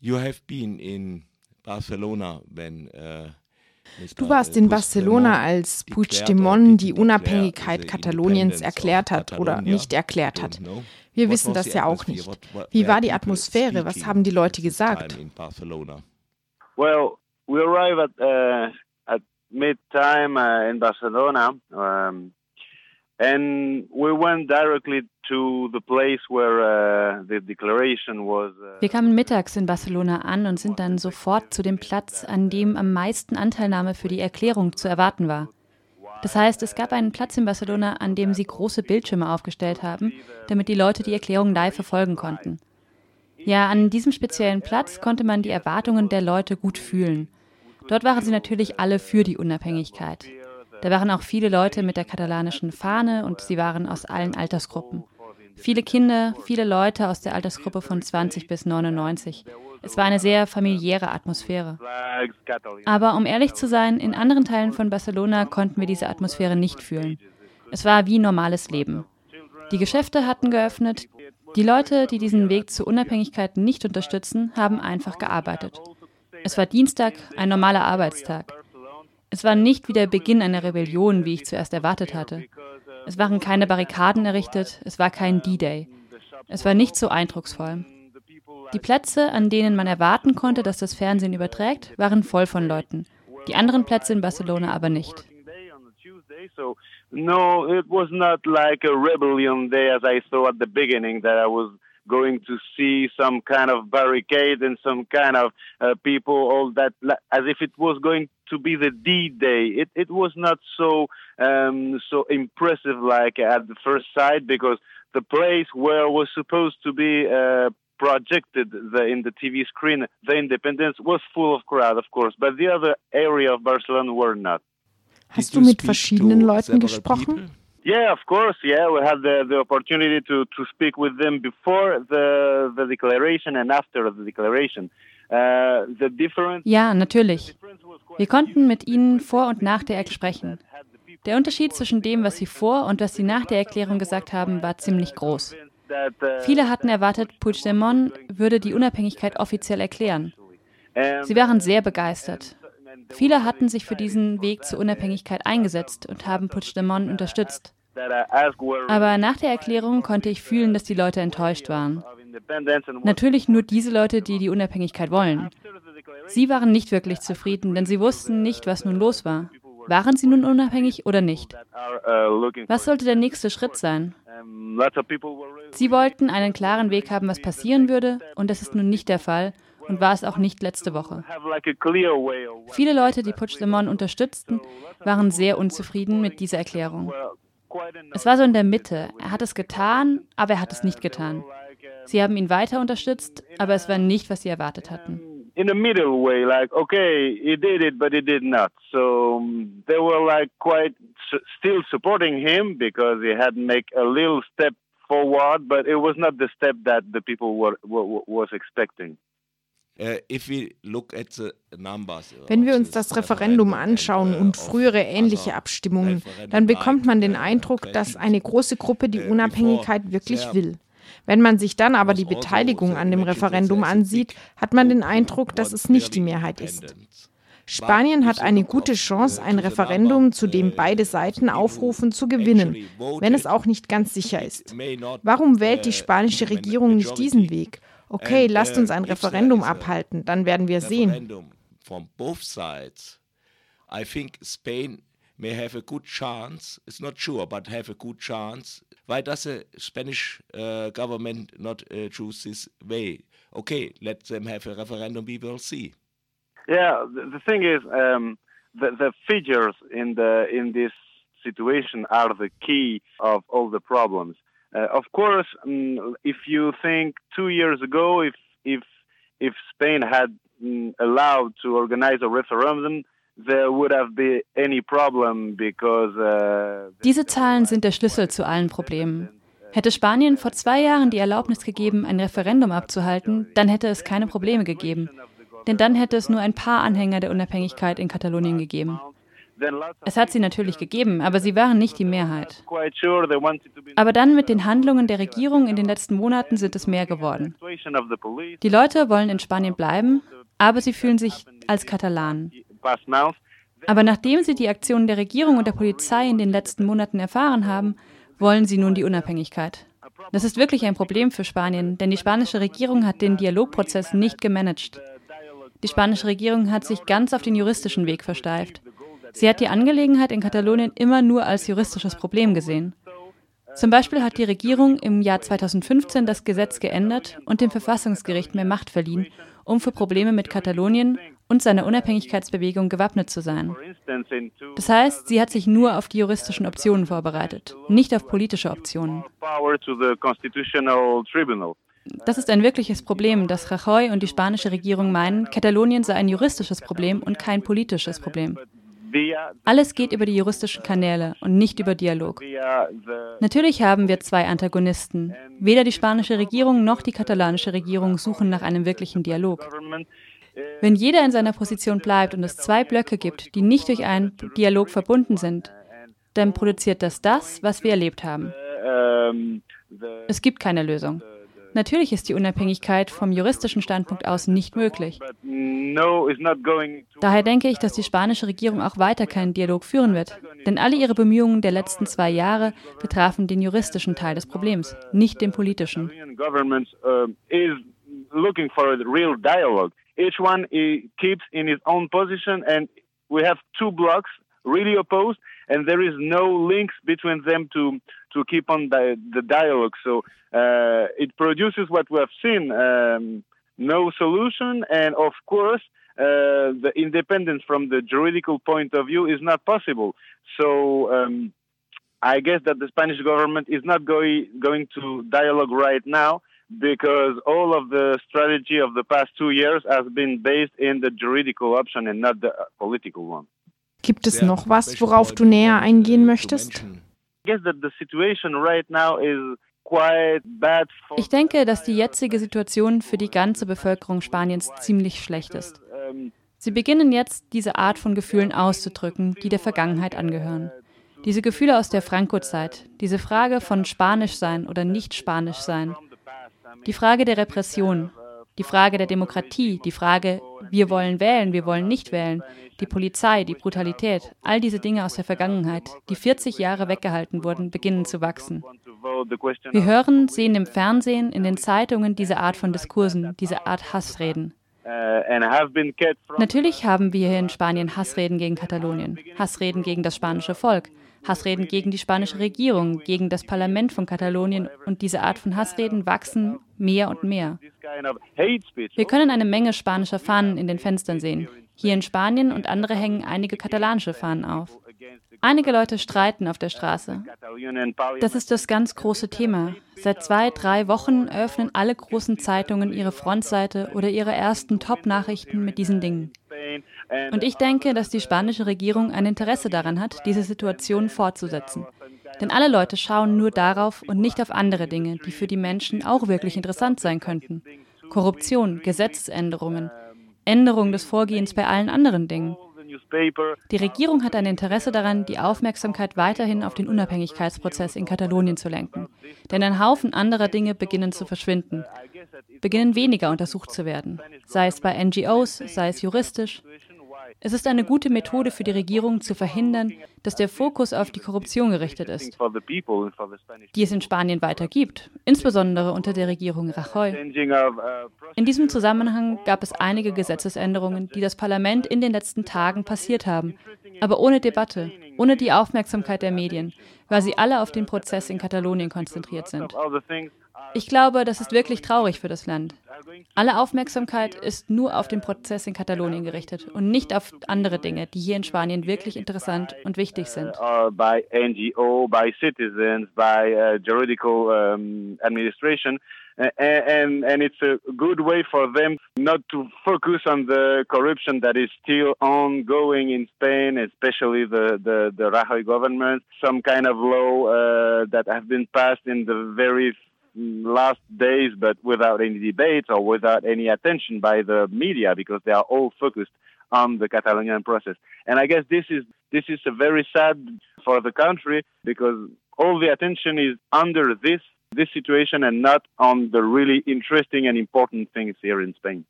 You have been in Barcelona when uh, Du warst in Barcelona, als Puigdemont die Unabhängigkeit Kataloniens erklärt hat oder nicht erklärt hat. Wir wissen das ja auch nicht. Wie war die Atmosphäre? Was haben die Leute gesagt? Well, we arrive at, uh, at mid-time uh, in Barcelona. Um, And we went directly uh. Uh, Wir kamen mittags in Barcelona an und sind dann sofort zu dem Platz, an dem am meisten Anteilnahme für die Erklärung zu erwarten war. Das heißt, es gab einen Platz in Barcelona, an dem sie große Bildschirme aufgestellt haben, damit die Leute die Erklärung live verfolgen konnten. Ja, an diesem speziellen Platz konnte man die Erwartungen der Leute gut fühlen. Dort waren sie natürlich alle für die Unabhängigkeit. Da waren auch viele Leute mit der katalanischen Fahne und sie waren aus allen Altersgruppen. Viele Kinder, viele Leute aus der Altersgruppe von 20 bis 99. Es war eine sehr familiäre Atmosphäre. Aber um ehrlich zu sein, in anderen Teilen von Barcelona konnten wir diese Atmosphäre nicht fühlen. Es war wie normales Leben. Die Geschäfte hatten geöffnet. Die Leute, die diesen Weg zur Unabhängigkeit nicht unterstützen, haben einfach gearbeitet. Es war Dienstag, ein normaler Arbeitstag. Es war nicht wie der Beginn einer Rebellion, wie ich zuerst erwartet hatte. Es waren keine Barrikaden errichtet, es war kein D-Day. Es war nicht so eindrucksvoll. Die Plätze, an denen man erwarten konnte, dass das Fernsehen überträgt, waren voll von Leuten. Die anderen Plätze in Barcelona aber nicht. No, it was not like a rebellion day as I thought at the beginning that I was going to see some kind of barricade and some kind of uh, people, all that, as if it was going to be the D-Day. It, it was not so um, so impressive like at the first sight because the place where was supposed to be uh, projected the, in the TV screen, the Independence was full of crowd, of course, but the other area of Barcelona were not. Hast du mit verschiedenen Leuten gesprochen? Yeah, of course. Yeah, we had the, the opportunity to, to speak with them before the, the declaration and after the declaration. Uh, the difference ja, natürlich. Wir konnten mit ihnen vor und nach der Erklärung sprechen. Der Unterschied zwischen dem, was sie vor und was sie nach der Erklärung gesagt haben, war ziemlich groß. Viele hatten erwartet, Puigdemont würde die Unabhängigkeit offiziell erklären. Sie waren sehr begeistert. Viele hatten sich für diesen Weg zur Unabhängigkeit eingesetzt und haben Puigdemont unterstützt. Aber nach der Erklärung konnte ich fühlen, dass die Leute enttäuscht waren. Natürlich nur diese Leute, die die Unabhängigkeit wollen. Sie waren nicht wirklich zufrieden, denn sie wussten nicht, was nun los war. Waren sie nun unabhängig oder nicht? Was sollte der nächste Schritt sein? Sie wollten einen klaren Weg haben, was passieren würde, und das ist nun nicht der Fall und war es auch nicht letzte Woche. Viele Leute, die Puigdemont unterstützten, waren sehr unzufrieden mit dieser Erklärung. Es war so in der Mitte. Er hat es getan, aber er hat es nicht getan. Sie haben ihn weiter unterstützt, aber es war nicht, was sie erwartet hatten. In a middle way, like okay, he did it, but he did not. So they were like quite still supporting him because he had make a little step forward, but it was not the step that the people were, were was expecting. Uh, Wenn wir uns das Referendum anschauen und frühere ähnliche Abstimmungen, dann bekommt man den Eindruck, dass eine große Gruppe die Unabhängigkeit wirklich will. Wenn man sich dann aber die Beteiligung an dem Referendum ansieht, hat man den Eindruck, dass es nicht die Mehrheit ist. Spanien hat eine gute Chance, ein Referendum, zu dem beide Seiten aufrufen, zu gewinnen, wenn es auch nicht ganz sicher ist. Warum wählt die spanische Regierung nicht diesen Weg? Okay, lasst uns ein Referendum abhalten, dann werden wir sehen. From both sides, I think Spain may have a good chance. It's not sure, but have a good chance. Why does the Spanish uh, government not uh, choose this way? Okay, let them have a referendum. We will see. Yeah, the, the thing is, um, the, the figures in the in this situation are the key of all the problems. Uh, of course, um, if you think two years ago, if if if Spain had um, allowed to organize a referendum, there would have been any problem because. Uh, Diese Zahlen sind der Schlüssel zu allen Problemen. Hätte Spanien vor zwei Jahren die Erlaubnis gegeben, ein Referendum abzuhalten, dann hätte es keine Probleme gegeben. Denn dann hätte es nur ein paar Anhänger der Unabhängigkeit in Katalonien gegeben. Es hat sie natürlich gegeben, aber sie waren nicht die Mehrheit. Aber dann mit den Handlungen der Regierung in den letzten Monaten sind es mehr geworden. Die Leute wollen in Spanien bleiben, aber sie fühlen sich als Katalanen. Aber nachdem sie die Aktionen der Regierung und der Polizei in den letzten Monaten erfahren haben, wollen sie nun die Unabhängigkeit. Das ist wirklich ein Problem für Spanien, denn die spanische Regierung hat den Dialogprozess nicht gemanagt. Die spanische Regierung hat sich ganz auf den juristischen Weg versteift. Sie hat die Angelegenheit in Katalonien immer nur als juristisches Problem gesehen. Zum Beispiel hat die Regierung im Jahr 2015 das Gesetz geändert und dem Verfassungsgericht mehr Macht verliehen, um für Probleme mit Katalonien und seiner Unabhängigkeitsbewegung gewappnet zu sein. Das heißt, sie hat sich nur auf die juristischen Optionen vorbereitet, nicht auf politische Optionen. Das ist ein wirkliches Problem, dass Rajoy und die spanische Regierung meinen, Katalonien sei ein juristisches Problem und kein politisches Problem. Alles geht über die juristischen Kanäle und nicht über Dialog. Natürlich haben wir zwei Antagonisten. Weder die spanische Regierung noch die katalanische Regierung suchen nach einem wirklichen Dialog. Wenn jeder in seiner Position bleibt und es zwei Blöcke gibt, die nicht durch einen Dialog verbunden sind, dann produziert das das, was wir erlebt haben. Es gibt keine Lösung. Natürlich ist die Unabhängigkeit vom juristischen Standpunkt aus nicht möglich. Daher denke ich, dass die spanische Regierung auch weiter keinen Dialog führen wird. Denn alle ihre Bemühungen der letzten zwei Jahre betrafen den juristischen Teil des Problems, nicht den politischen. Each one keeps in his own position and we have two blocks really opposed and there is no links between them to to keep on the, the dialogue. So uh, it produces what we have seen: um, no solution, and of course, uh, the independence from the juridical point of view is not possible. So. Um, I guess that the Spanish government is not going going to dialogue right now because all of the strategy of the past two years has been based in the juridical option and not the political one. Gibt es noch was, worauf du näher eingehen möchtest? Ich denke, dass die jetzige Situation für die ganze Bevölkerung Spaniens ziemlich schlecht ist. Sie beginnen jetzt, diese Art von Gefühlen auszudrücken, die der Vergangenheit angehören. Diese Gefühle aus der Franco-Zeit, diese Frage von Spanisch sein oder nicht Spanisch sein, die Frage der Repression, die Frage der Demokratie, die Frage, wir wollen wählen, wir wollen nicht wählen, die Polizei, die Brutalität, all diese Dinge aus der Vergangenheit, die 40 Jahre weggehalten wurden, beginnen zu wachsen. Wir hören, sehen im Fernsehen, in den Zeitungen diese Art von Diskursen, diese Art Hassreden. Natürlich haben wir hier in Spanien Hassreden gegen Katalonien, Hassreden gegen das spanische Volk, Hassreden gegen die spanische Regierung, gegen das Parlament von Katalonien und diese Art von Hassreden wachsen mehr und mehr. Wir können eine Menge spanischer Fahnen in den Fenstern sehen. Hier in Spanien und andere hängen einige katalanische Fahnen auf. Einige Leute streiten auf der Straße. Das ist das ganz große Thema. Seit zwei, drei Wochen öffnen alle großen Zeitungen ihre Frontseite oder ihre ersten Top-Nachrichten mit diesen Dingen. Und ich denke, dass die spanische Regierung ein Interesse daran hat, diese Situation fortzusetzen. Denn alle Leute schauen nur darauf und nicht auf andere Dinge, die für die Menschen auch wirklich interessant sein könnten. Korruption, Gesetzesänderungen, Änderung des Vorgehens bei allen anderen Dingen. Die Regierung hat ein Interesse daran, die Aufmerksamkeit weiterhin auf den Unabhängigkeitsprozess in Katalonien zu lenken. Denn ein Haufen anderer Dinge beginnen zu verschwinden, beginnen weniger untersucht zu werden, sei es bei NGOs, sei es juristisch. Es ist eine gute Methode für die Regierung zu verhindern, dass der Fokus auf die Korruption gerichtet ist, die es in Spanien weiter gibt, insbesondere unter der Regierung Rajoy. In diesem Zusammenhang gab es einige Gesetzesänderungen, die das Parlament in den letzten Tagen passiert haben, aber ohne Debatte, ohne die Aufmerksamkeit der Medien, weil sie alle auf den Prozess in Katalonien konzentriert sind. Ich glaube, das ist wirklich traurig für das Land. Alle Aufmerksamkeit ist nur auf den Prozess in Katalonien gerichtet und nicht auf andere Dinge, die hier in Spanien wirklich interessant und wichtig sind. Uh, by NGO, by citizens, by uh, juridical um, administration. And, and it's a good way for them not to focus on the corruption that is still ongoing in Spain, especially the, the, the Rajoy government. Some kind of law uh, that have been passed in the very last days, but without any debates or without any attention by the media because they are all focused on the Catalonian process. And I guess this is this is very sad for the country because all the attention is under this this situation and not on the really interesting and important things here in Spain.